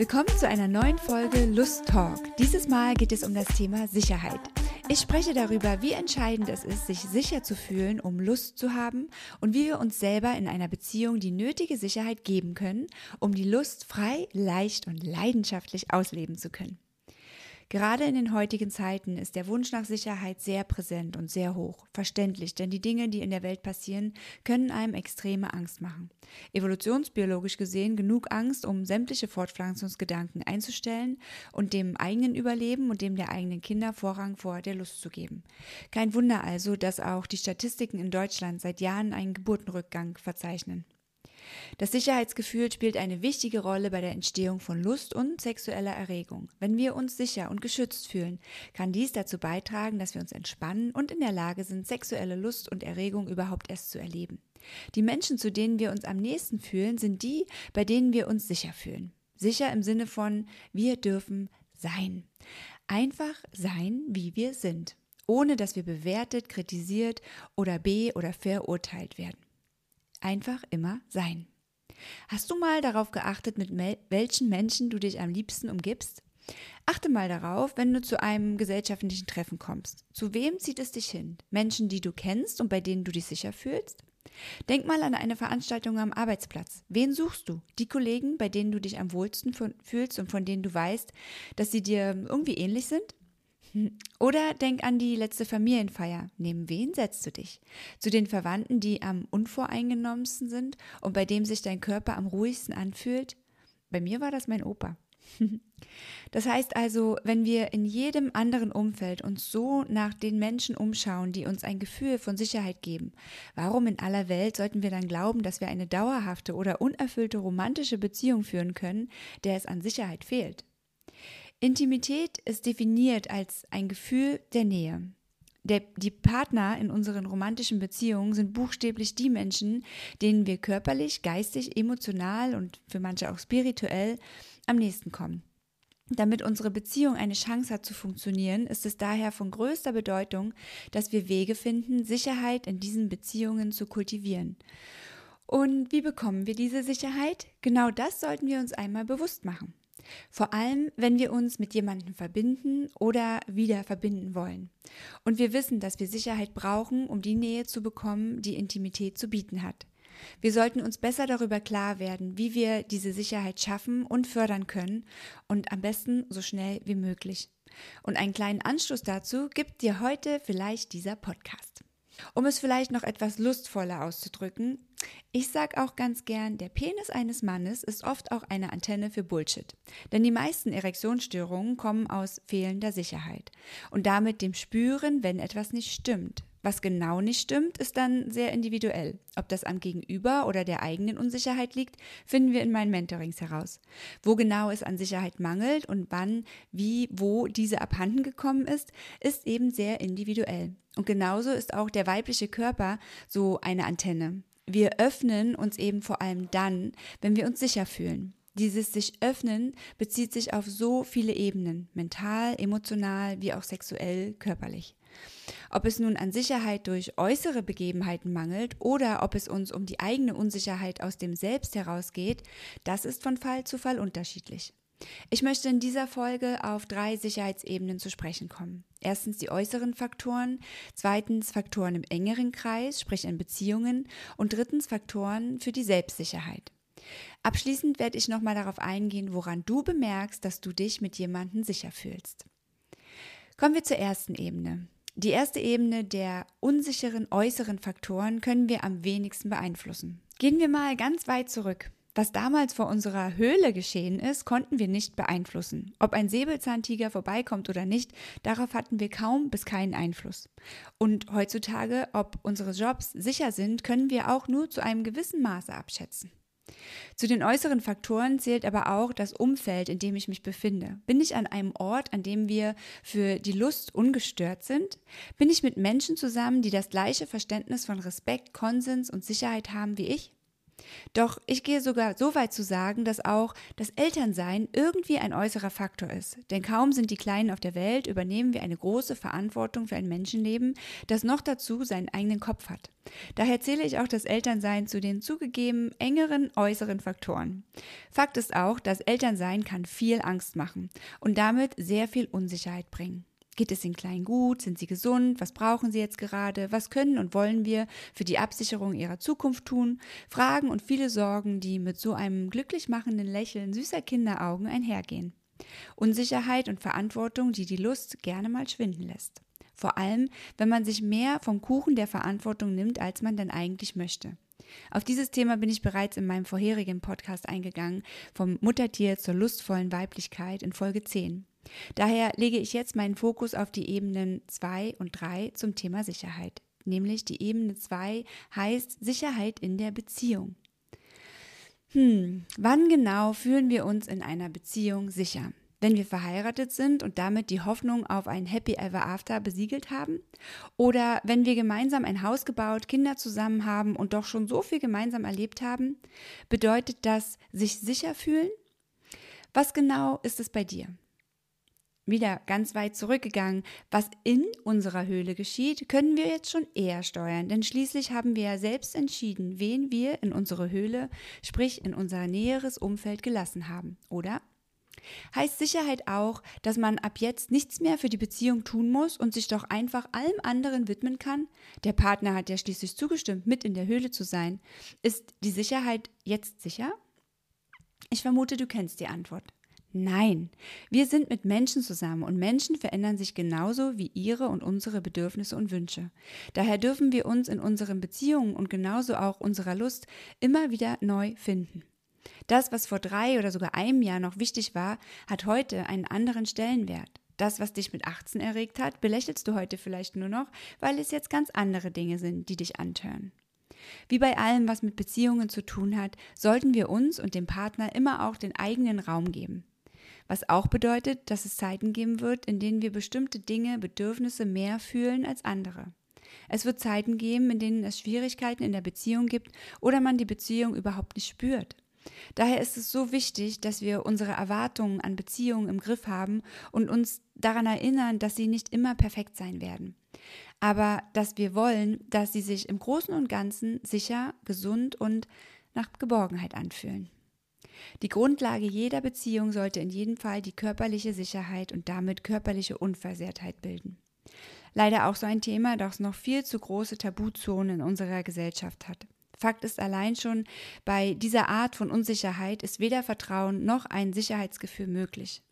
Willkommen zu einer neuen Folge Lust Talk. Dieses Mal geht es um das Thema Sicherheit. Ich spreche darüber, wie entscheidend es ist, sich sicher zu fühlen, um Lust zu haben und wie wir uns selber in einer Beziehung die nötige Sicherheit geben können, um die Lust frei, leicht und leidenschaftlich ausleben zu können. Gerade in den heutigen Zeiten ist der Wunsch nach Sicherheit sehr präsent und sehr hoch. Verständlich, denn die Dinge, die in der Welt passieren, können einem extreme Angst machen. Evolutionsbiologisch gesehen genug Angst, um sämtliche Fortpflanzungsgedanken einzustellen und dem eigenen Überleben und dem der eigenen Kinder Vorrang vor der Lust zu geben. Kein Wunder also, dass auch die Statistiken in Deutschland seit Jahren einen Geburtenrückgang verzeichnen. Das Sicherheitsgefühl spielt eine wichtige Rolle bei der Entstehung von Lust und sexueller Erregung. Wenn wir uns sicher und geschützt fühlen, kann dies dazu beitragen, dass wir uns entspannen und in der Lage sind, sexuelle Lust und Erregung überhaupt erst zu erleben. Die Menschen, zu denen wir uns am nächsten fühlen, sind die, bei denen wir uns sicher fühlen. Sicher im Sinne von, wir dürfen sein. Einfach sein, wie wir sind, ohne dass wir bewertet, kritisiert oder be- oder verurteilt werden. Einfach immer sein. Hast du mal darauf geachtet, mit welchen Menschen du dich am liebsten umgibst? Achte mal darauf, wenn du zu einem gesellschaftlichen Treffen kommst. Zu wem zieht es dich hin? Menschen, die du kennst und bei denen du dich sicher fühlst? Denk mal an eine Veranstaltung am Arbeitsplatz. Wen suchst du? Die Kollegen, bei denen du dich am wohlsten fühlst und von denen du weißt, dass sie dir irgendwie ähnlich sind? Oder denk an die letzte Familienfeier. Neben wen setzt du dich? Zu den Verwandten, die am unvoreingenommensten sind und bei dem sich dein Körper am ruhigsten anfühlt? Bei mir war das mein Opa. Das heißt also, wenn wir in jedem anderen Umfeld uns so nach den Menschen umschauen, die uns ein Gefühl von Sicherheit geben, warum in aller Welt sollten wir dann glauben, dass wir eine dauerhafte oder unerfüllte romantische Beziehung führen können, der es an Sicherheit fehlt? Intimität ist definiert als ein Gefühl der Nähe. Der, die Partner in unseren romantischen Beziehungen sind buchstäblich die Menschen, denen wir körperlich, geistig, emotional und für manche auch spirituell am nächsten kommen. Damit unsere Beziehung eine Chance hat zu funktionieren, ist es daher von größter Bedeutung, dass wir Wege finden, Sicherheit in diesen Beziehungen zu kultivieren. Und wie bekommen wir diese Sicherheit? Genau das sollten wir uns einmal bewusst machen. Vor allem, wenn wir uns mit jemandem verbinden oder wieder verbinden wollen. Und wir wissen, dass wir Sicherheit brauchen, um die Nähe zu bekommen, die Intimität zu bieten hat. Wir sollten uns besser darüber klar werden, wie wir diese Sicherheit schaffen und fördern können und am besten so schnell wie möglich. Und einen kleinen Anschluss dazu gibt dir heute vielleicht dieser Podcast. Um es vielleicht noch etwas lustvoller auszudrücken, ich sag auch ganz gern, der Penis eines Mannes ist oft auch eine Antenne für Bullshit. Denn die meisten Erektionsstörungen kommen aus fehlender Sicherheit und damit dem Spüren, wenn etwas nicht stimmt. Was genau nicht stimmt, ist dann sehr individuell. Ob das am Gegenüber oder der eigenen Unsicherheit liegt, finden wir in meinen Mentorings heraus. Wo genau es an Sicherheit mangelt und wann, wie, wo diese abhanden gekommen ist, ist eben sehr individuell. Und genauso ist auch der weibliche Körper so eine Antenne. Wir öffnen uns eben vor allem dann, wenn wir uns sicher fühlen. Dieses sich öffnen bezieht sich auf so viele Ebenen, mental, emotional wie auch sexuell, körperlich. Ob es nun an Sicherheit durch äußere Begebenheiten mangelt oder ob es uns um die eigene Unsicherheit aus dem Selbst herausgeht, das ist von Fall zu Fall unterschiedlich. Ich möchte in dieser Folge auf drei Sicherheitsebenen zu sprechen kommen. Erstens die äußeren Faktoren, zweitens Faktoren im engeren Kreis, sprich in Beziehungen und drittens Faktoren für die Selbstsicherheit. Abschließend werde ich nochmal darauf eingehen, woran du bemerkst, dass du dich mit jemandem sicher fühlst. Kommen wir zur ersten Ebene. Die erste Ebene der unsicheren äußeren Faktoren können wir am wenigsten beeinflussen. Gehen wir mal ganz weit zurück. Was damals vor unserer Höhle geschehen ist, konnten wir nicht beeinflussen. Ob ein Säbelzahntiger vorbeikommt oder nicht, darauf hatten wir kaum bis keinen Einfluss. Und heutzutage, ob unsere Jobs sicher sind, können wir auch nur zu einem gewissen Maße abschätzen. Zu den äußeren Faktoren zählt aber auch das Umfeld, in dem ich mich befinde. Bin ich an einem Ort, an dem wir für die Lust ungestört sind? Bin ich mit Menschen zusammen, die das gleiche Verständnis von Respekt, Konsens und Sicherheit haben wie ich? Doch ich gehe sogar so weit zu sagen, dass auch das Elternsein irgendwie ein äußerer Faktor ist. Denn kaum sind die Kleinen auf der Welt, übernehmen wir eine große Verantwortung für ein Menschenleben, das noch dazu seinen eigenen Kopf hat. Daher zähle ich auch das Elternsein zu den zugegeben engeren äußeren Faktoren. Fakt ist auch, das Elternsein kann viel Angst machen und damit sehr viel Unsicherheit bringen. Geht es den Kleinen gut? Sind sie gesund? Was brauchen sie jetzt gerade? Was können und wollen wir für die Absicherung ihrer Zukunft tun? Fragen und viele Sorgen, die mit so einem glücklich machenden Lächeln süßer Kinderaugen einhergehen. Unsicherheit und Verantwortung, die die Lust gerne mal schwinden lässt. Vor allem, wenn man sich mehr vom Kuchen der Verantwortung nimmt, als man denn eigentlich möchte. Auf dieses Thema bin ich bereits in meinem vorherigen Podcast eingegangen, vom Muttertier zur lustvollen Weiblichkeit in Folge 10. Daher lege ich jetzt meinen Fokus auf die Ebenen 2 und 3 zum Thema Sicherheit. Nämlich die Ebene 2 heißt Sicherheit in der Beziehung. Hm, wann genau fühlen wir uns in einer Beziehung sicher? Wenn wir verheiratet sind und damit die Hoffnung auf ein Happy Ever After besiegelt haben? Oder wenn wir gemeinsam ein Haus gebaut, Kinder zusammen haben und doch schon so viel gemeinsam erlebt haben? Bedeutet das sich sicher fühlen? Was genau ist es bei dir? Wieder ganz weit zurückgegangen. Was in unserer Höhle geschieht, können wir jetzt schon eher steuern, denn schließlich haben wir ja selbst entschieden, wen wir in unsere Höhle, sprich in unser näheres Umfeld gelassen haben, oder? Heißt Sicherheit auch, dass man ab jetzt nichts mehr für die Beziehung tun muss und sich doch einfach allem anderen widmen kann? Der Partner hat ja schließlich zugestimmt, mit in der Höhle zu sein. Ist die Sicherheit jetzt sicher? Ich vermute, du kennst die Antwort. Nein, wir sind mit Menschen zusammen und Menschen verändern sich genauso wie ihre und unsere Bedürfnisse und Wünsche. Daher dürfen wir uns in unseren Beziehungen und genauso auch unserer Lust immer wieder neu finden. Das, was vor drei oder sogar einem Jahr noch wichtig war, hat heute einen anderen Stellenwert. Das, was dich mit 18 erregt hat, belächelst du heute vielleicht nur noch, weil es jetzt ganz andere Dinge sind, die dich antören. Wie bei allem, was mit Beziehungen zu tun hat, sollten wir uns und dem Partner immer auch den eigenen Raum geben was auch bedeutet, dass es Zeiten geben wird, in denen wir bestimmte Dinge, Bedürfnisse mehr fühlen als andere. Es wird Zeiten geben, in denen es Schwierigkeiten in der Beziehung gibt oder man die Beziehung überhaupt nicht spürt. Daher ist es so wichtig, dass wir unsere Erwartungen an Beziehungen im Griff haben und uns daran erinnern, dass sie nicht immer perfekt sein werden. Aber dass wir wollen, dass sie sich im Großen und Ganzen sicher, gesund und nach Geborgenheit anfühlen. Die Grundlage jeder Beziehung sollte in jedem Fall die körperliche Sicherheit und damit körperliche Unversehrtheit bilden. Leider auch so ein Thema, das noch viel zu große Tabuzonen in unserer Gesellschaft hat. Fakt ist allein schon, bei dieser Art von Unsicherheit ist weder Vertrauen noch ein Sicherheitsgefühl möglich.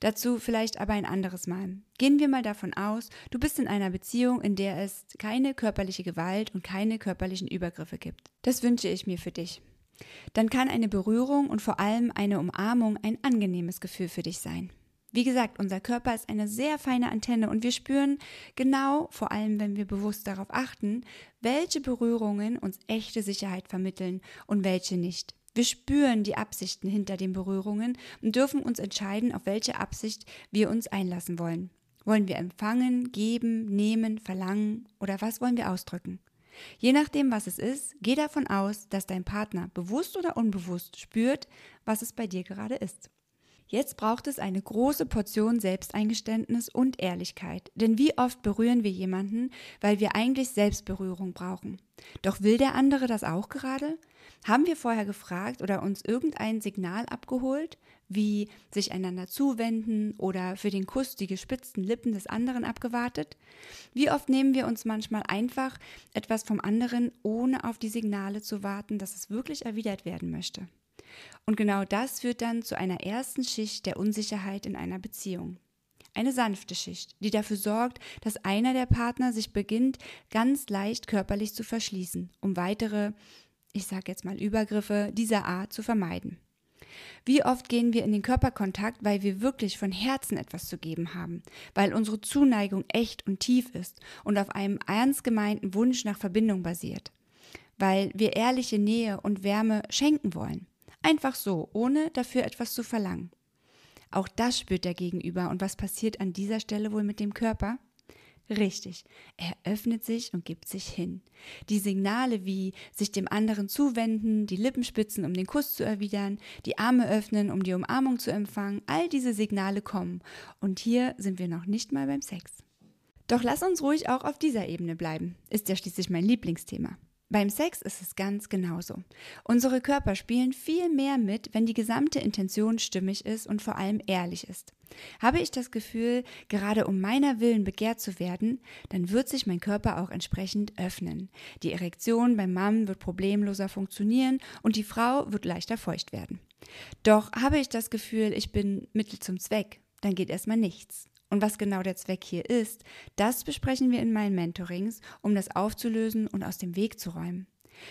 Dazu vielleicht aber ein anderes Mal. Gehen wir mal davon aus, du bist in einer Beziehung, in der es keine körperliche Gewalt und keine körperlichen Übergriffe gibt. Das wünsche ich mir für dich dann kann eine Berührung und vor allem eine Umarmung ein angenehmes Gefühl für dich sein. Wie gesagt, unser Körper ist eine sehr feine Antenne und wir spüren genau, vor allem wenn wir bewusst darauf achten, welche Berührungen uns echte Sicherheit vermitteln und welche nicht. Wir spüren die Absichten hinter den Berührungen und dürfen uns entscheiden, auf welche Absicht wir uns einlassen wollen. Wollen wir empfangen, geben, nehmen, verlangen oder was wollen wir ausdrücken? Je nachdem, was es ist, geh davon aus, dass dein Partner bewusst oder unbewusst spürt, was es bei dir gerade ist. Jetzt braucht es eine große Portion Selbsteingeständnis und Ehrlichkeit. Denn wie oft berühren wir jemanden, weil wir eigentlich Selbstberührung brauchen? Doch will der andere das auch gerade? Haben wir vorher gefragt oder uns irgendein Signal abgeholt, wie sich einander zuwenden oder für den Kuss die gespitzten Lippen des anderen abgewartet? Wie oft nehmen wir uns manchmal einfach etwas vom anderen, ohne auf die Signale zu warten, dass es wirklich erwidert werden möchte? Und genau das führt dann zu einer ersten Schicht der Unsicherheit in einer Beziehung. Eine sanfte Schicht, die dafür sorgt, dass einer der Partner sich beginnt, ganz leicht körperlich zu verschließen, um weitere, ich sage jetzt mal Übergriffe dieser Art zu vermeiden. Wie oft gehen wir in den Körperkontakt, weil wir wirklich von Herzen etwas zu geben haben, weil unsere Zuneigung echt und tief ist und auf einem ernst gemeinten Wunsch nach Verbindung basiert, weil wir ehrliche Nähe und Wärme schenken wollen. Einfach so, ohne dafür etwas zu verlangen. Auch das spürt der Gegenüber. Und was passiert an dieser Stelle wohl mit dem Körper? Richtig, er öffnet sich und gibt sich hin. Die Signale wie sich dem anderen zuwenden, die Lippen spitzen, um den Kuss zu erwidern, die Arme öffnen, um die Umarmung zu empfangen, all diese Signale kommen. Und hier sind wir noch nicht mal beim Sex. Doch lass uns ruhig auch auf dieser Ebene bleiben. Ist ja schließlich mein Lieblingsthema. Beim Sex ist es ganz genauso. Unsere Körper spielen viel mehr mit, wenn die gesamte Intention stimmig ist und vor allem ehrlich ist. Habe ich das Gefühl, gerade um meiner Willen begehrt zu werden, dann wird sich mein Körper auch entsprechend öffnen. Die Erektion beim Mann wird problemloser funktionieren und die Frau wird leichter feucht werden. Doch habe ich das Gefühl, ich bin Mittel zum Zweck, dann geht erstmal nichts. Und was genau der Zweck hier ist, das besprechen wir in meinen Mentorings, um das aufzulösen und aus dem Weg zu räumen.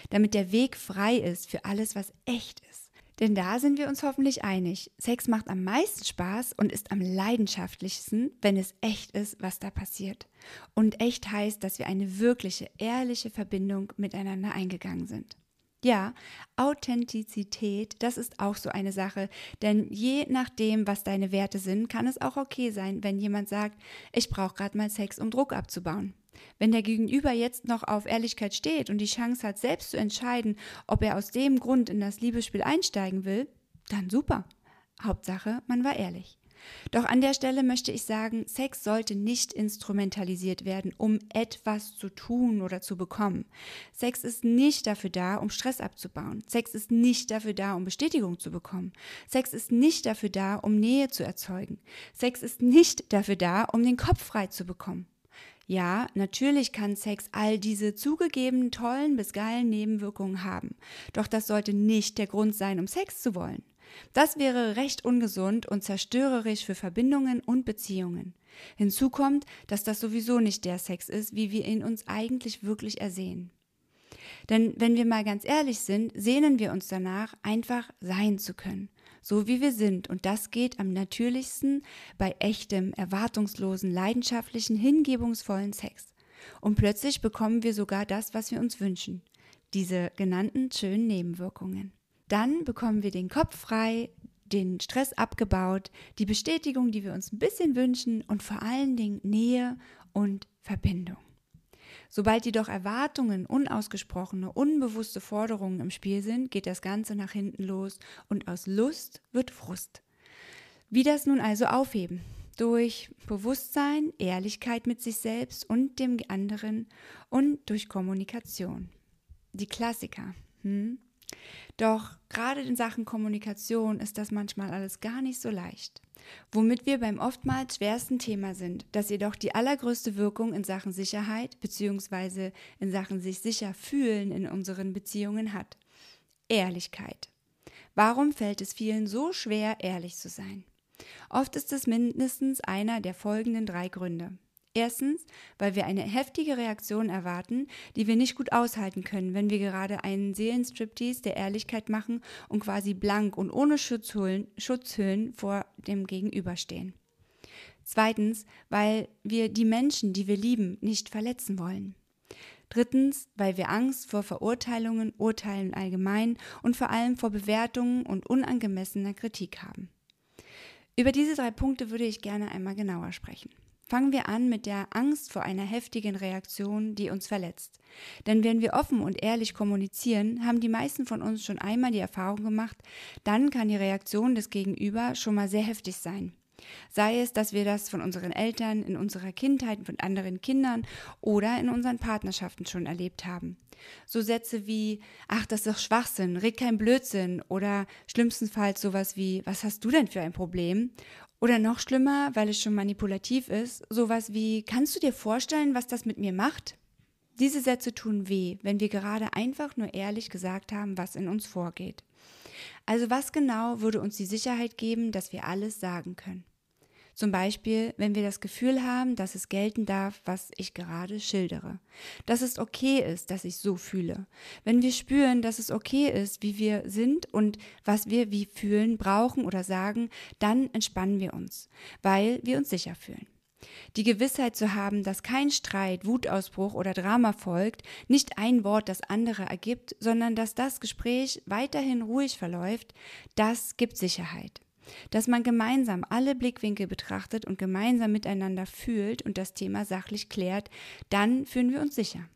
Damit der Weg frei ist für alles, was echt ist. Denn da sind wir uns hoffentlich einig. Sex macht am meisten Spaß und ist am leidenschaftlichsten, wenn es echt ist, was da passiert. Und echt heißt, dass wir eine wirkliche, ehrliche Verbindung miteinander eingegangen sind. Ja, Authentizität, das ist auch so eine Sache, denn je nachdem, was deine Werte sind, kann es auch okay sein, wenn jemand sagt, ich brauche gerade mal Sex, um Druck abzubauen. Wenn der Gegenüber jetzt noch auf Ehrlichkeit steht und die Chance hat, selbst zu entscheiden, ob er aus dem Grund in das Liebesspiel einsteigen will, dann super. Hauptsache, man war ehrlich. Doch an der Stelle möchte ich sagen, Sex sollte nicht instrumentalisiert werden, um etwas zu tun oder zu bekommen. Sex ist nicht dafür da, um Stress abzubauen. Sex ist nicht dafür da, um Bestätigung zu bekommen. Sex ist nicht dafür da, um Nähe zu erzeugen. Sex ist nicht dafür da, um den Kopf frei zu bekommen. Ja, natürlich kann Sex all diese zugegeben tollen bis geilen Nebenwirkungen haben. Doch das sollte nicht der Grund sein, um Sex zu wollen. Das wäre recht ungesund und zerstörerisch für Verbindungen und Beziehungen. Hinzu kommt, dass das sowieso nicht der Sex ist, wie wir ihn uns eigentlich wirklich ersehen. Denn wenn wir mal ganz ehrlich sind, sehnen wir uns danach, einfach sein zu können, so wie wir sind. Und das geht am natürlichsten bei echtem, erwartungslosen, leidenschaftlichen, hingebungsvollen Sex. Und plötzlich bekommen wir sogar das, was wir uns wünschen. Diese genannten schönen Nebenwirkungen. Dann bekommen wir den Kopf frei, den Stress abgebaut, die Bestätigung, die wir uns ein bisschen wünschen und vor allen Dingen Nähe und Verbindung. Sobald jedoch Erwartungen, unausgesprochene, unbewusste Forderungen im Spiel sind, geht das Ganze nach hinten los und aus Lust wird Frust. Wie das nun also aufheben? Durch Bewusstsein, Ehrlichkeit mit sich selbst und dem anderen und durch Kommunikation. Die Klassiker. Hm? Doch gerade in Sachen Kommunikation ist das manchmal alles gar nicht so leicht. Womit wir beim oftmals schwersten Thema sind, das jedoch die allergrößte Wirkung in Sachen Sicherheit bzw. in Sachen sich sicher fühlen in unseren Beziehungen hat. Ehrlichkeit. Warum fällt es vielen so schwer, ehrlich zu sein? Oft ist es mindestens einer der folgenden drei Gründe. Erstens, weil wir eine heftige Reaktion erwarten, die wir nicht gut aushalten können, wenn wir gerade einen Seelenstriptease der Ehrlichkeit machen und quasi blank und ohne Schutzhüllen, Schutzhüllen vor dem Gegenüber stehen. Zweitens, weil wir die Menschen, die wir lieben, nicht verletzen wollen. Drittens, weil wir Angst vor Verurteilungen, Urteilen allgemein und vor allem vor Bewertungen und unangemessener Kritik haben. Über diese drei Punkte würde ich gerne einmal genauer sprechen. Fangen wir an mit der Angst vor einer heftigen Reaktion, die uns verletzt. Denn wenn wir offen und ehrlich kommunizieren, haben die meisten von uns schon einmal die Erfahrung gemacht, dann kann die Reaktion des Gegenüber schon mal sehr heftig sein. Sei es, dass wir das von unseren Eltern, in unserer Kindheit, von anderen Kindern oder in unseren Partnerschaften schon erlebt haben. So Sätze wie, ach, das ist doch Schwachsinn, red kein Blödsinn oder schlimmstenfalls sowas wie, was hast du denn für ein Problem? Oder noch schlimmer, weil es schon manipulativ ist, sowas wie, kannst du dir vorstellen, was das mit mir macht? Diese Sätze tun weh, wenn wir gerade einfach nur ehrlich gesagt haben, was in uns vorgeht. Also was genau würde uns die Sicherheit geben, dass wir alles sagen können? Zum Beispiel, wenn wir das Gefühl haben, dass es gelten darf, was ich gerade schildere. Dass es okay ist, dass ich so fühle. Wenn wir spüren, dass es okay ist, wie wir sind und was wir wie fühlen, brauchen oder sagen, dann entspannen wir uns, weil wir uns sicher fühlen. Die Gewissheit zu haben, dass kein Streit, Wutausbruch oder Drama folgt, nicht ein Wort das andere ergibt, sondern dass das Gespräch weiterhin ruhig verläuft, das gibt Sicherheit. Dass man gemeinsam alle Blickwinkel betrachtet und gemeinsam miteinander fühlt und das Thema sachlich klärt, dann fühlen wir uns sicher.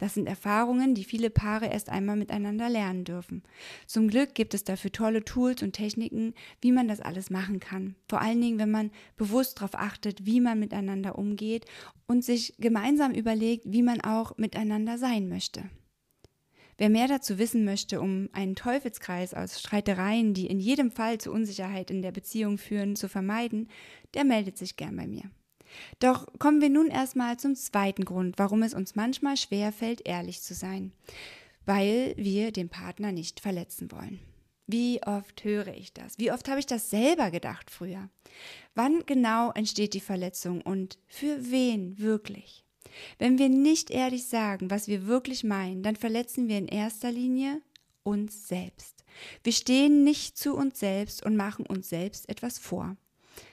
Das sind Erfahrungen, die viele Paare erst einmal miteinander lernen dürfen. Zum Glück gibt es dafür tolle Tools und Techniken, wie man das alles machen kann. Vor allen Dingen, wenn man bewusst darauf achtet, wie man miteinander umgeht und sich gemeinsam überlegt, wie man auch miteinander sein möchte. Wer mehr dazu wissen möchte, um einen Teufelskreis aus Streitereien, die in jedem Fall zu Unsicherheit in der Beziehung führen, zu vermeiden, der meldet sich gern bei mir. Doch kommen wir nun erstmal zum zweiten Grund, warum es uns manchmal schwer fällt, ehrlich zu sein. Weil wir den Partner nicht verletzen wollen. Wie oft höre ich das? Wie oft habe ich das selber gedacht früher? Wann genau entsteht die Verletzung und für wen wirklich? Wenn wir nicht ehrlich sagen, was wir wirklich meinen, dann verletzen wir in erster Linie uns selbst. Wir stehen nicht zu uns selbst und machen uns selbst etwas vor,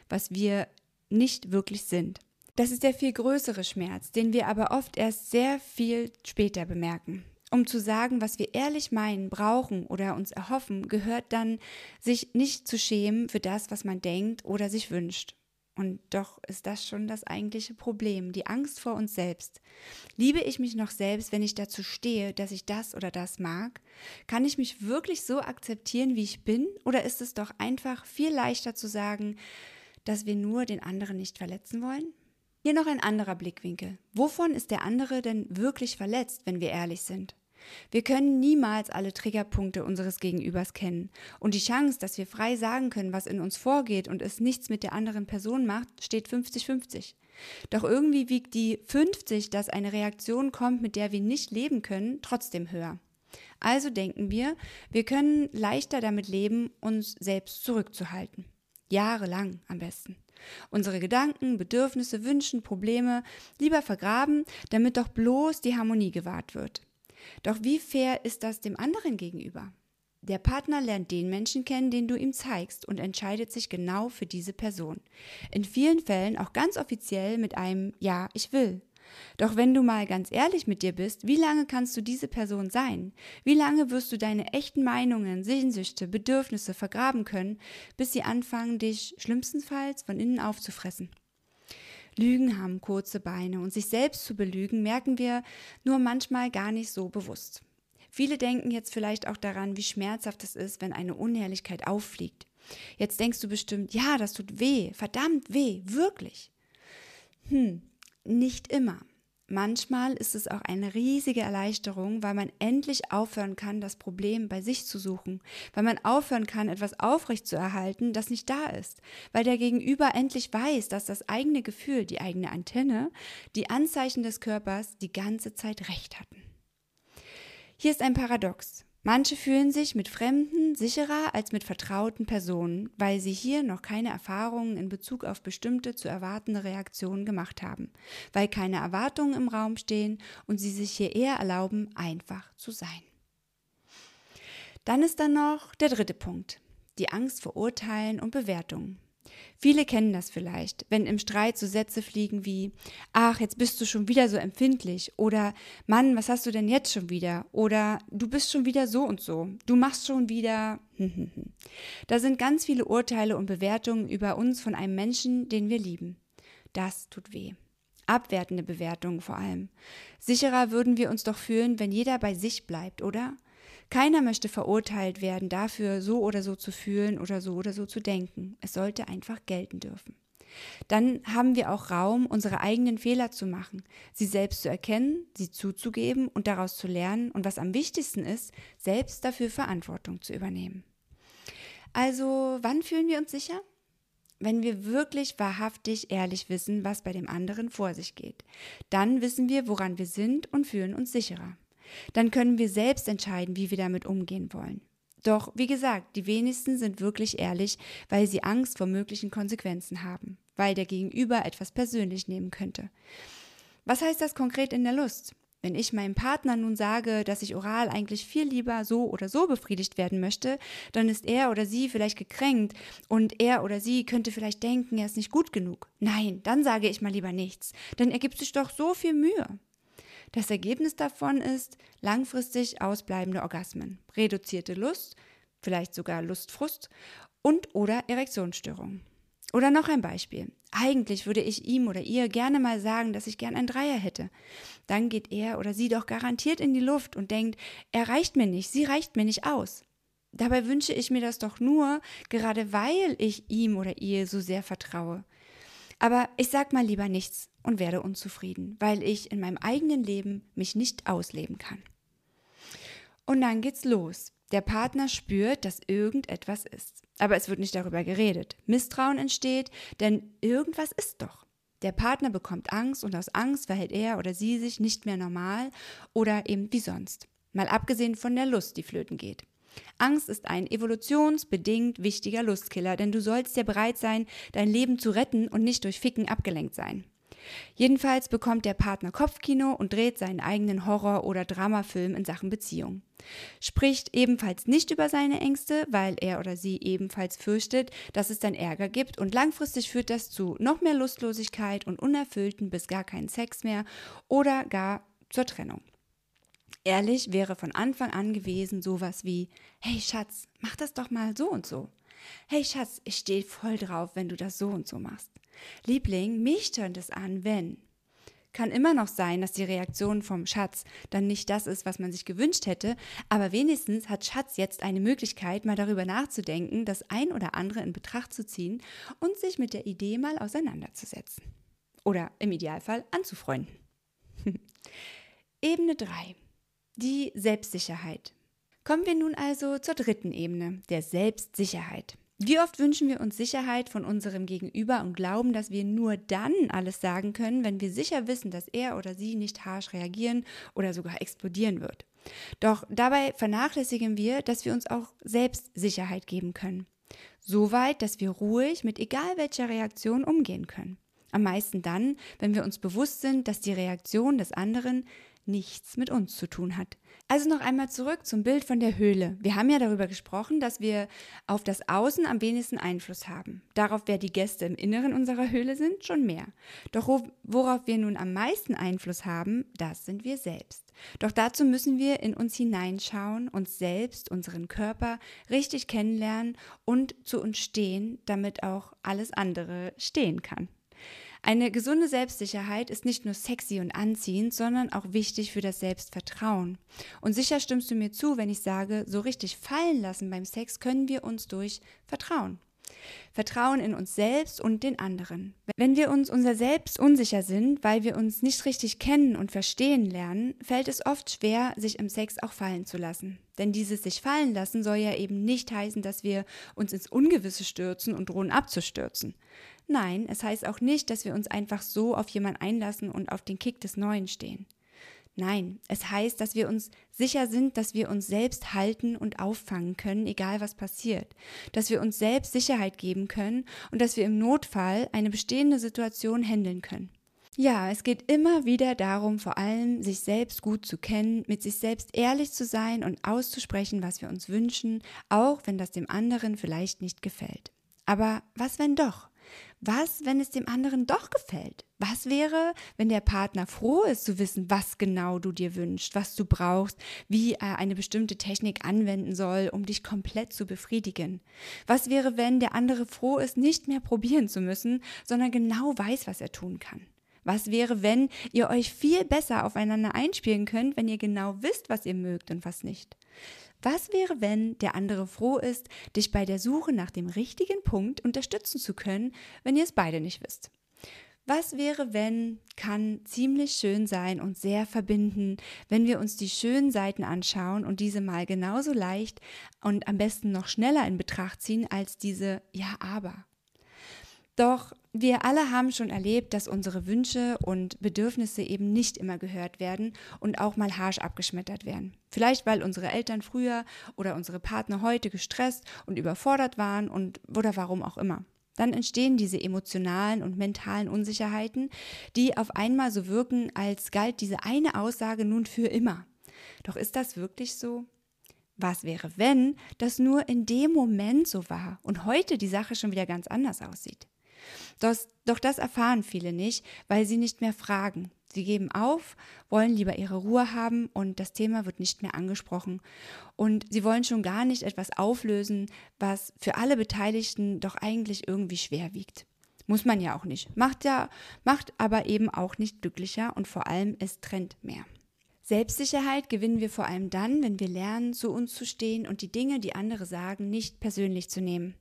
was wir nicht wirklich sind. Das ist der viel größere Schmerz, den wir aber oft erst sehr viel später bemerken. Um zu sagen, was wir ehrlich meinen, brauchen oder uns erhoffen, gehört dann, sich nicht zu schämen für das, was man denkt oder sich wünscht. Und doch ist das schon das eigentliche Problem, die Angst vor uns selbst. Liebe ich mich noch selbst, wenn ich dazu stehe, dass ich das oder das mag? Kann ich mich wirklich so akzeptieren, wie ich bin? Oder ist es doch einfach viel leichter zu sagen, dass wir nur den anderen nicht verletzen wollen? Hier noch ein anderer Blickwinkel. Wovon ist der andere denn wirklich verletzt, wenn wir ehrlich sind? Wir können niemals alle Triggerpunkte unseres Gegenübers kennen. Und die Chance, dass wir frei sagen können, was in uns vorgeht und es nichts mit der anderen Person macht, steht 50-50. Doch irgendwie wiegt die 50, dass eine Reaktion kommt, mit der wir nicht leben können, trotzdem höher. Also denken wir, wir können leichter damit leben, uns selbst zurückzuhalten. Jahrelang am besten. Unsere Gedanken, Bedürfnisse, Wünschen, Probleme lieber vergraben, damit doch bloß die Harmonie gewahrt wird. Doch wie fair ist das dem anderen gegenüber? Der Partner lernt den Menschen kennen, den du ihm zeigst und entscheidet sich genau für diese Person. In vielen Fällen auch ganz offiziell mit einem Ja, ich will. Doch wenn du mal ganz ehrlich mit dir bist, wie lange kannst du diese Person sein? Wie lange wirst du deine echten Meinungen, Sehnsüchte, Bedürfnisse vergraben können, bis sie anfangen, dich schlimmstenfalls von innen aufzufressen? Lügen haben kurze Beine und sich selbst zu belügen, merken wir nur manchmal gar nicht so bewusst. Viele denken jetzt vielleicht auch daran, wie schmerzhaft es ist, wenn eine Unehrlichkeit auffliegt. Jetzt denkst du bestimmt, ja, das tut weh, verdammt weh, wirklich. Hm, nicht immer. Manchmal ist es auch eine riesige Erleichterung, weil man endlich aufhören kann, das Problem bei sich zu suchen, weil man aufhören kann, etwas aufrechtzuerhalten, das nicht da ist, weil der Gegenüber endlich weiß, dass das eigene Gefühl, die eigene Antenne, die Anzeichen des Körpers die ganze Zeit recht hatten. Hier ist ein Paradox. Manche fühlen sich mit Fremden sicherer als mit vertrauten Personen, weil sie hier noch keine Erfahrungen in Bezug auf bestimmte zu erwartende Reaktionen gemacht haben, weil keine Erwartungen im Raum stehen und sie sich hier eher erlauben, einfach zu sein. Dann ist da noch der dritte Punkt, die Angst vor Urteilen und Bewertungen. Viele kennen das vielleicht, wenn im Streit so Sätze fliegen wie Ach, jetzt bist du schon wieder so empfindlich oder Mann, was hast du denn jetzt schon wieder oder du bist schon wieder so und so, du machst schon wieder. da sind ganz viele Urteile und Bewertungen über uns von einem Menschen, den wir lieben. Das tut weh. Abwertende Bewertungen vor allem. Sicherer würden wir uns doch fühlen, wenn jeder bei sich bleibt, oder? Keiner möchte verurteilt werden dafür, so oder so zu fühlen oder so oder so zu denken. Es sollte einfach gelten dürfen. Dann haben wir auch Raum, unsere eigenen Fehler zu machen, sie selbst zu erkennen, sie zuzugeben und daraus zu lernen und was am wichtigsten ist, selbst dafür Verantwortung zu übernehmen. Also, wann fühlen wir uns sicher? Wenn wir wirklich wahrhaftig ehrlich wissen, was bei dem anderen vor sich geht. Dann wissen wir, woran wir sind und fühlen uns sicherer. Dann können wir selbst entscheiden, wie wir damit umgehen wollen. Doch, wie gesagt, die wenigsten sind wirklich ehrlich, weil sie Angst vor möglichen Konsequenzen haben, weil der Gegenüber etwas persönlich nehmen könnte. Was heißt das konkret in der Lust? Wenn ich meinem Partner nun sage, dass ich oral eigentlich viel lieber so oder so befriedigt werden möchte, dann ist er oder sie vielleicht gekränkt und er oder sie könnte vielleicht denken, er ist nicht gut genug. Nein, dann sage ich mal lieber nichts, denn er gibt sich doch so viel Mühe. Das Ergebnis davon ist langfristig ausbleibende Orgasmen, reduzierte Lust, vielleicht sogar Lustfrust und oder Erektionsstörungen. Oder noch ein Beispiel. Eigentlich würde ich ihm oder ihr gerne mal sagen, dass ich gern ein Dreier hätte. Dann geht er oder sie doch garantiert in die Luft und denkt, er reicht mir nicht, sie reicht mir nicht aus. Dabei wünsche ich mir das doch nur, gerade weil ich ihm oder ihr so sehr vertraue. Aber ich sag mal lieber nichts und werde unzufrieden, weil ich in meinem eigenen Leben mich nicht ausleben kann. Und dann geht's los. Der Partner spürt, dass irgendetwas ist. Aber es wird nicht darüber geredet. Misstrauen entsteht, denn irgendwas ist doch. Der Partner bekommt Angst und aus Angst verhält er oder sie sich nicht mehr normal oder eben wie sonst. Mal abgesehen von der Lust, die flöten geht. Angst ist ein evolutionsbedingt wichtiger Lustkiller, denn du sollst ja bereit sein, dein Leben zu retten und nicht durch Ficken abgelenkt sein. Jedenfalls bekommt der Partner Kopfkino und dreht seinen eigenen Horror- oder Dramafilm in Sachen Beziehung. Spricht ebenfalls nicht über seine Ängste, weil er oder sie ebenfalls fürchtet, dass es dann Ärger gibt und langfristig führt das zu noch mehr Lustlosigkeit und unerfüllten bis gar keinen Sex mehr oder gar zur Trennung. Ehrlich wäre von Anfang an gewesen sowas wie, hey Schatz, mach das doch mal so und so. Hey Schatz, ich stehe voll drauf, wenn du das so und so machst. Liebling, mich tönt es an, wenn. Kann immer noch sein, dass die Reaktion vom Schatz dann nicht das ist, was man sich gewünscht hätte, aber wenigstens hat Schatz jetzt eine Möglichkeit, mal darüber nachzudenken, das ein oder andere in Betracht zu ziehen und sich mit der Idee mal auseinanderzusetzen. Oder im Idealfall anzufreunden. Ebene 3. Die Selbstsicherheit. Kommen wir nun also zur dritten Ebene, der Selbstsicherheit. Wie oft wünschen wir uns Sicherheit von unserem Gegenüber und glauben, dass wir nur dann alles sagen können, wenn wir sicher wissen, dass er oder sie nicht harsch reagieren oder sogar explodieren wird. Doch dabei vernachlässigen wir, dass wir uns auch selbst Sicherheit geben können. Soweit, dass wir ruhig mit egal welcher Reaktion umgehen können. Am meisten dann, wenn wir uns bewusst sind, dass die Reaktion des anderen nichts mit uns zu tun hat. Also noch einmal zurück zum Bild von der Höhle. Wir haben ja darüber gesprochen, dass wir auf das Außen am wenigsten Einfluss haben. Darauf, wer die Gäste im Inneren unserer Höhle sind, schon mehr. Doch worauf wir nun am meisten Einfluss haben, das sind wir selbst. Doch dazu müssen wir in uns hineinschauen, uns selbst, unseren Körper richtig kennenlernen und zu uns stehen, damit auch alles andere stehen kann. Eine gesunde Selbstsicherheit ist nicht nur sexy und anziehend, sondern auch wichtig für das Selbstvertrauen. Und sicher stimmst du mir zu, wenn ich sage, so richtig fallen lassen beim Sex können wir uns durch Vertrauen. Vertrauen in uns selbst und den anderen. Wenn wir uns unser Selbst unsicher sind, weil wir uns nicht richtig kennen und verstehen lernen, fällt es oft schwer, sich im Sex auch fallen zu lassen. Denn dieses sich fallen lassen soll ja eben nicht heißen, dass wir uns ins Ungewisse stürzen und drohen abzustürzen. Nein, es heißt auch nicht, dass wir uns einfach so auf jemanden einlassen und auf den Kick des Neuen stehen. Nein, es heißt, dass wir uns sicher sind, dass wir uns selbst halten und auffangen können, egal was passiert, dass wir uns selbst Sicherheit geben können und dass wir im Notfall eine bestehende Situation handeln können. Ja, es geht immer wieder darum, vor allem sich selbst gut zu kennen, mit sich selbst ehrlich zu sein und auszusprechen, was wir uns wünschen, auch wenn das dem anderen vielleicht nicht gefällt. Aber was wenn doch? Was, wenn es dem anderen doch gefällt? Was wäre, wenn der Partner froh ist zu wissen, was genau du dir wünschst, was du brauchst, wie er eine bestimmte Technik anwenden soll, um dich komplett zu befriedigen? Was wäre, wenn der andere froh ist, nicht mehr probieren zu müssen, sondern genau weiß, was er tun kann? Was wäre, wenn ihr euch viel besser aufeinander einspielen könnt, wenn ihr genau wisst, was ihr mögt und was nicht? Was wäre, wenn der andere froh ist, dich bei der Suche nach dem richtigen Punkt unterstützen zu können, wenn ihr es beide nicht wisst? Was wäre, wenn kann ziemlich schön sein und sehr verbinden, wenn wir uns die schönen Seiten anschauen und diese mal genauso leicht und am besten noch schneller in Betracht ziehen als diese Ja, aber. Doch wir alle haben schon erlebt, dass unsere Wünsche und Bedürfnisse eben nicht immer gehört werden und auch mal harsch abgeschmettert werden. Vielleicht weil unsere Eltern früher oder unsere Partner heute gestresst und überfordert waren und oder warum auch immer. Dann entstehen diese emotionalen und mentalen Unsicherheiten, die auf einmal so wirken, als galt diese eine Aussage nun für immer. Doch ist das wirklich so? Was wäre, wenn das nur in dem Moment so war und heute die Sache schon wieder ganz anders aussieht? Doch, doch das erfahren viele nicht, weil sie nicht mehr fragen. Sie geben auf, wollen lieber ihre Ruhe haben und das Thema wird nicht mehr angesprochen. Und sie wollen schon gar nicht etwas auflösen, was für alle Beteiligten doch eigentlich irgendwie schwer wiegt. Muss man ja auch nicht. Macht ja, macht aber eben auch nicht glücklicher und vor allem es trennt mehr. Selbstsicherheit gewinnen wir vor allem dann, wenn wir lernen, zu uns zu stehen und die Dinge, die andere sagen, nicht persönlich zu nehmen.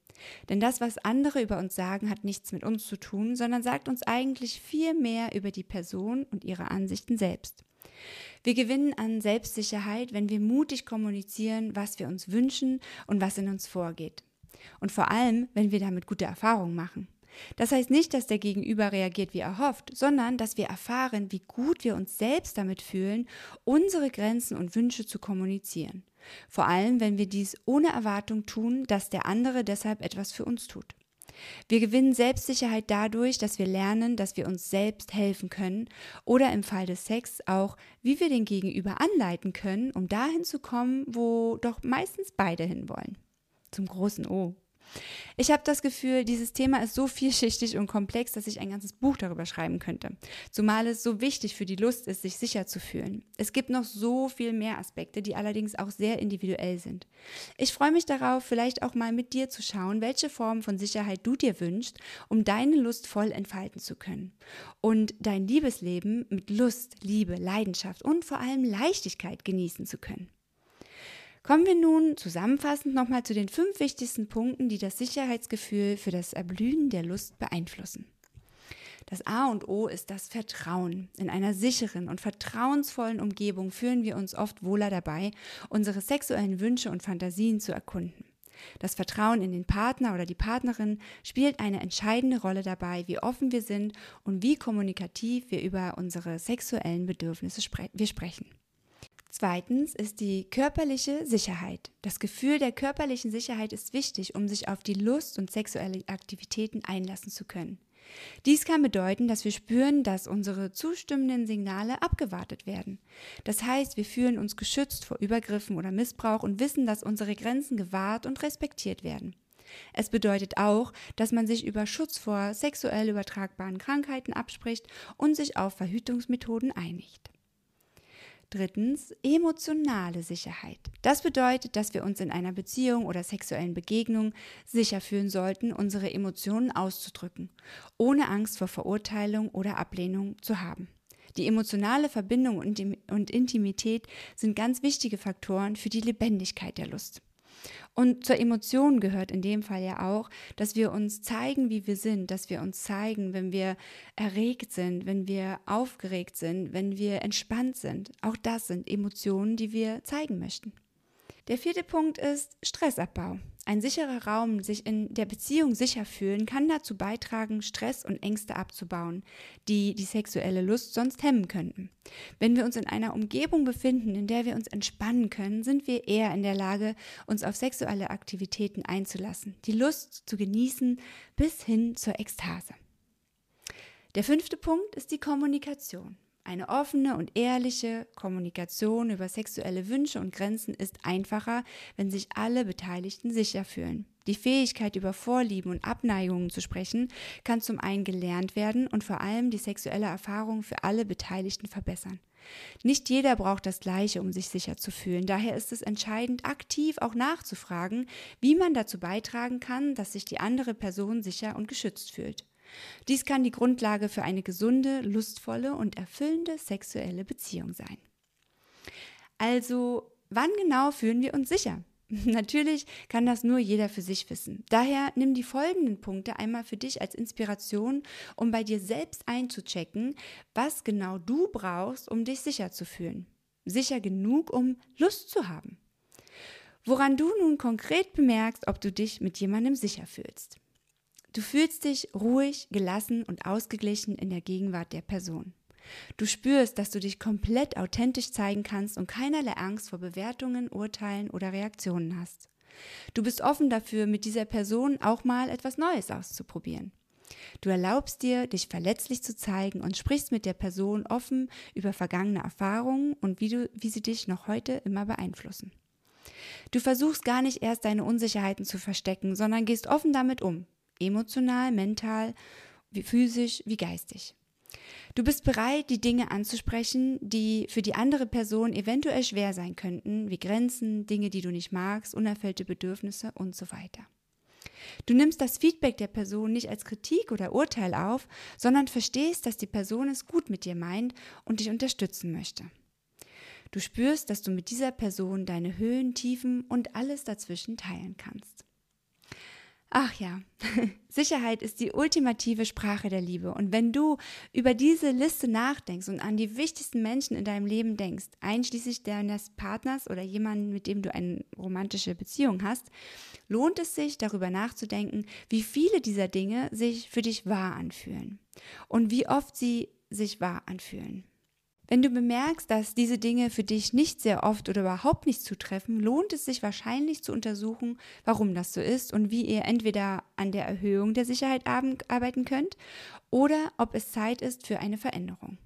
Denn das, was andere über uns sagen, hat nichts mit uns zu tun, sondern sagt uns eigentlich viel mehr über die Person und ihre Ansichten selbst. Wir gewinnen an Selbstsicherheit, wenn wir mutig kommunizieren, was wir uns wünschen und was in uns vorgeht. Und vor allem, wenn wir damit gute Erfahrungen machen. Das heißt nicht, dass der Gegenüber reagiert, wie er hofft, sondern dass wir erfahren, wie gut wir uns selbst damit fühlen, unsere Grenzen und Wünsche zu kommunizieren. Vor allem, wenn wir dies ohne Erwartung tun, dass der andere deshalb etwas für uns tut. Wir gewinnen Selbstsicherheit dadurch, dass wir lernen, dass wir uns selbst helfen können oder im Fall des Sex auch, wie wir den Gegenüber anleiten können, um dahin zu kommen, wo doch meistens beide hinwollen. Zum großen O. Ich habe das Gefühl, dieses Thema ist so vielschichtig und komplex, dass ich ein ganzes Buch darüber schreiben könnte. Zumal es so wichtig für die Lust ist, sich sicher zu fühlen. Es gibt noch so viel mehr Aspekte, die allerdings auch sehr individuell sind. Ich freue mich darauf, vielleicht auch mal mit dir zu schauen, welche Form von Sicherheit du dir wünschst, um deine Lust voll entfalten zu können. Und dein Liebesleben mit Lust, Liebe, Leidenschaft und vor allem Leichtigkeit genießen zu können. Kommen wir nun zusammenfassend nochmal zu den fünf wichtigsten Punkten, die das Sicherheitsgefühl für das Erblühen der Lust beeinflussen. Das A und O ist das Vertrauen. In einer sicheren und vertrauensvollen Umgebung fühlen wir uns oft wohler dabei, unsere sexuellen Wünsche und Fantasien zu erkunden. Das Vertrauen in den Partner oder die Partnerin spielt eine entscheidende Rolle dabei, wie offen wir sind und wie kommunikativ wir über unsere sexuellen Bedürfnisse spre wir sprechen. Zweitens ist die körperliche Sicherheit. Das Gefühl der körperlichen Sicherheit ist wichtig, um sich auf die Lust und sexuelle Aktivitäten einlassen zu können. Dies kann bedeuten, dass wir spüren, dass unsere zustimmenden Signale abgewartet werden. Das heißt, wir fühlen uns geschützt vor Übergriffen oder Missbrauch und wissen, dass unsere Grenzen gewahrt und respektiert werden. Es bedeutet auch, dass man sich über Schutz vor sexuell übertragbaren Krankheiten abspricht und sich auf Verhütungsmethoden einigt. Drittens, emotionale Sicherheit. Das bedeutet, dass wir uns in einer Beziehung oder sexuellen Begegnung sicher fühlen sollten, unsere Emotionen auszudrücken, ohne Angst vor Verurteilung oder Ablehnung zu haben. Die emotionale Verbindung und Intimität sind ganz wichtige Faktoren für die Lebendigkeit der Lust. Und zur Emotion gehört in dem Fall ja auch, dass wir uns zeigen, wie wir sind, dass wir uns zeigen, wenn wir erregt sind, wenn wir aufgeregt sind, wenn wir entspannt sind. Auch das sind Emotionen, die wir zeigen möchten. Der vierte Punkt ist Stressabbau. Ein sicherer Raum, sich in der Beziehung sicher fühlen, kann dazu beitragen, Stress und Ängste abzubauen, die die sexuelle Lust sonst hemmen könnten. Wenn wir uns in einer Umgebung befinden, in der wir uns entspannen können, sind wir eher in der Lage, uns auf sexuelle Aktivitäten einzulassen, die Lust zu genießen bis hin zur Ekstase. Der fünfte Punkt ist die Kommunikation. Eine offene und ehrliche Kommunikation über sexuelle Wünsche und Grenzen ist einfacher, wenn sich alle Beteiligten sicher fühlen. Die Fähigkeit, über Vorlieben und Abneigungen zu sprechen, kann zum einen gelernt werden und vor allem die sexuelle Erfahrung für alle Beteiligten verbessern. Nicht jeder braucht das Gleiche, um sich sicher zu fühlen. Daher ist es entscheidend, aktiv auch nachzufragen, wie man dazu beitragen kann, dass sich die andere Person sicher und geschützt fühlt. Dies kann die Grundlage für eine gesunde, lustvolle und erfüllende sexuelle Beziehung sein. Also, wann genau fühlen wir uns sicher? Natürlich kann das nur jeder für sich wissen. Daher nimm die folgenden Punkte einmal für dich als Inspiration, um bei dir selbst einzuchecken, was genau du brauchst, um dich sicher zu fühlen. Sicher genug, um Lust zu haben. Woran du nun konkret bemerkst, ob du dich mit jemandem sicher fühlst. Du fühlst dich ruhig, gelassen und ausgeglichen in der Gegenwart der Person. Du spürst, dass du dich komplett authentisch zeigen kannst und keinerlei Angst vor Bewertungen, Urteilen oder Reaktionen hast. Du bist offen dafür, mit dieser Person auch mal etwas Neues auszuprobieren. Du erlaubst dir, dich verletzlich zu zeigen und sprichst mit der Person offen über vergangene Erfahrungen und wie, du, wie sie dich noch heute immer beeinflussen. Du versuchst gar nicht erst deine Unsicherheiten zu verstecken, sondern gehst offen damit um, emotional, mental, wie physisch, wie geistig. Du bist bereit, die Dinge anzusprechen, die für die andere Person eventuell schwer sein könnten, wie Grenzen, Dinge, die du nicht magst, unerfüllte Bedürfnisse und so weiter. Du nimmst das Feedback der Person nicht als Kritik oder Urteil auf, sondern verstehst, dass die Person es gut mit dir meint und dich unterstützen möchte. Du spürst, dass du mit dieser Person deine Höhen, Tiefen und alles dazwischen teilen kannst. Ach ja, Sicherheit ist die ultimative Sprache der Liebe. Und wenn du über diese Liste nachdenkst und an die wichtigsten Menschen in deinem Leben denkst, einschließlich deines Partners oder jemanden, mit dem du eine romantische Beziehung hast, lohnt es sich, darüber nachzudenken, wie viele dieser Dinge sich für dich wahr anfühlen und wie oft sie sich wahr anfühlen. Wenn du bemerkst, dass diese Dinge für dich nicht sehr oft oder überhaupt nicht zutreffen, lohnt es sich wahrscheinlich zu untersuchen, warum das so ist und wie ihr entweder an der Erhöhung der Sicherheit arbeiten könnt oder ob es Zeit ist für eine Veränderung.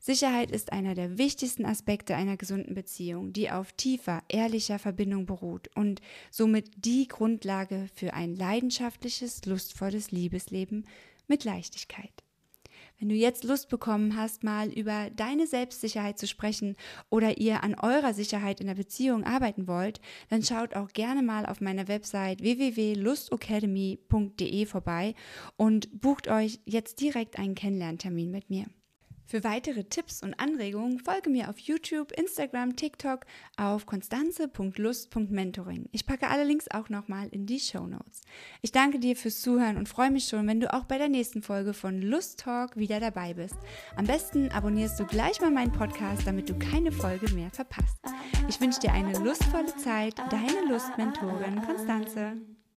Sicherheit ist einer der wichtigsten Aspekte einer gesunden Beziehung, die auf tiefer, ehrlicher Verbindung beruht und somit die Grundlage für ein leidenschaftliches, lustvolles Liebesleben mit Leichtigkeit. Wenn du jetzt Lust bekommen hast, mal über deine Selbstsicherheit zu sprechen oder ihr an eurer Sicherheit in der Beziehung arbeiten wollt, dann schaut auch gerne mal auf meiner Website www.lustacademy.de vorbei und bucht euch jetzt direkt einen Kennenlerntermin mit mir. Für weitere Tipps und Anregungen folge mir auf YouTube, Instagram, TikTok auf konstanze.lust.mentoring. Ich packe alle Links auch nochmal in die Show Notes. Ich danke dir fürs Zuhören und freue mich schon, wenn du auch bei der nächsten Folge von Lust Talk wieder dabei bist. Am besten abonnierst du gleich mal meinen Podcast, damit du keine Folge mehr verpasst. Ich wünsche dir eine lustvolle Zeit, deine Lustmentorin Konstanze.